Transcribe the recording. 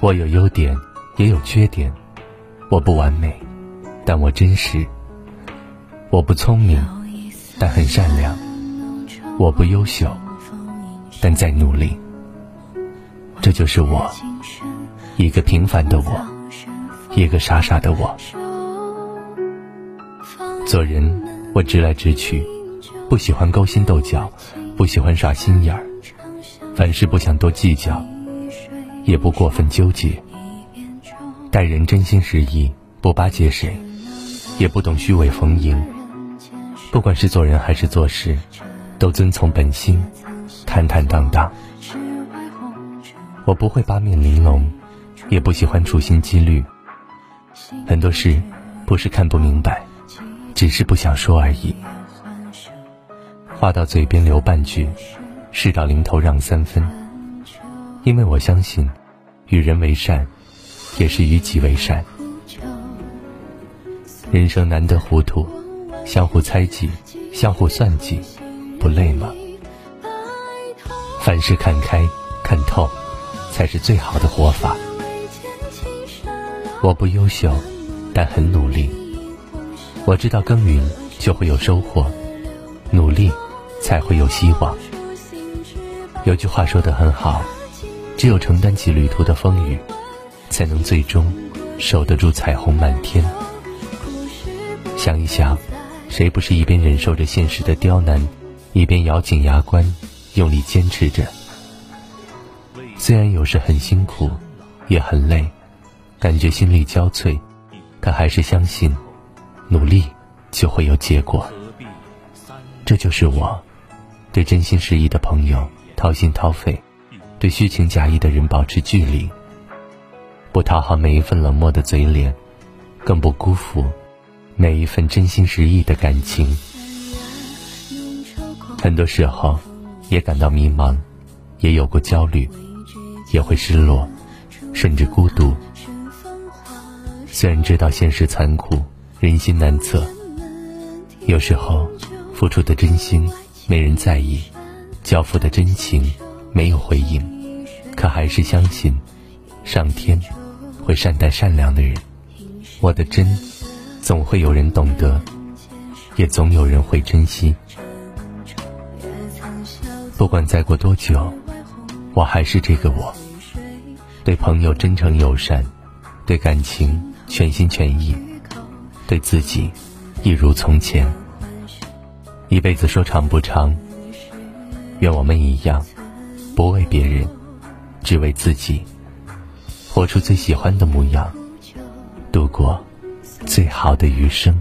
我有优点，也有缺点。我不完美，但我真实。我不聪明，但很善良。我不优秀，但在努力。这就是我，一个平凡的我，一个傻傻的我。做人，我直来直去，不喜欢勾心斗角，不喜欢耍心眼儿。凡事不想多计较，也不过分纠结。待人真心实意，不巴结谁，也不懂虚伪逢迎。不管是做人还是做事，都遵从本心，坦坦荡荡。我不会八面玲珑，也不喜欢处心积虑。很多事不是看不明白，只是不想说而已。话到嘴边留半句，事到临头让三分。因为我相信，与人为善。也是与己为善。人生难得糊涂，相互猜忌，相互算计，不累吗？凡事看开看透，才是最好的活法。我不优秀，但很努力。我知道耕耘就会有收获，努力才会有希望。有句话说得很好，只有承担起旅途的风雨。才能最终守得住彩虹满天。想一想，谁不是一边忍受着现实的刁难，一边咬紧牙关，用力坚持着？虽然有时很辛苦，也很累，感觉心力交瘁，可还是相信，努力就会有结果。这就是我，对真心实意的朋友掏心掏肺，对虚情假意的人保持距离。不讨好每一份冷漠的嘴脸，更不辜负每一份真心实意的感情。很多时候，也感到迷茫，也有过焦虑，也会失落，甚至孤独。虽然知道现实残酷，人心难测，有时候付出的真心没人在意，交付的真情没有回应，可还是相信上天。会善待善良的人，我的真，总会有人懂得，也总有人会珍惜。不管再过多久，我还是这个我，对朋友真诚友善，对感情全心全意，对自己一如从前。一辈子说长不长，愿我们一样，不为别人，只为自己。活出最喜欢的模样，度过最好的余生。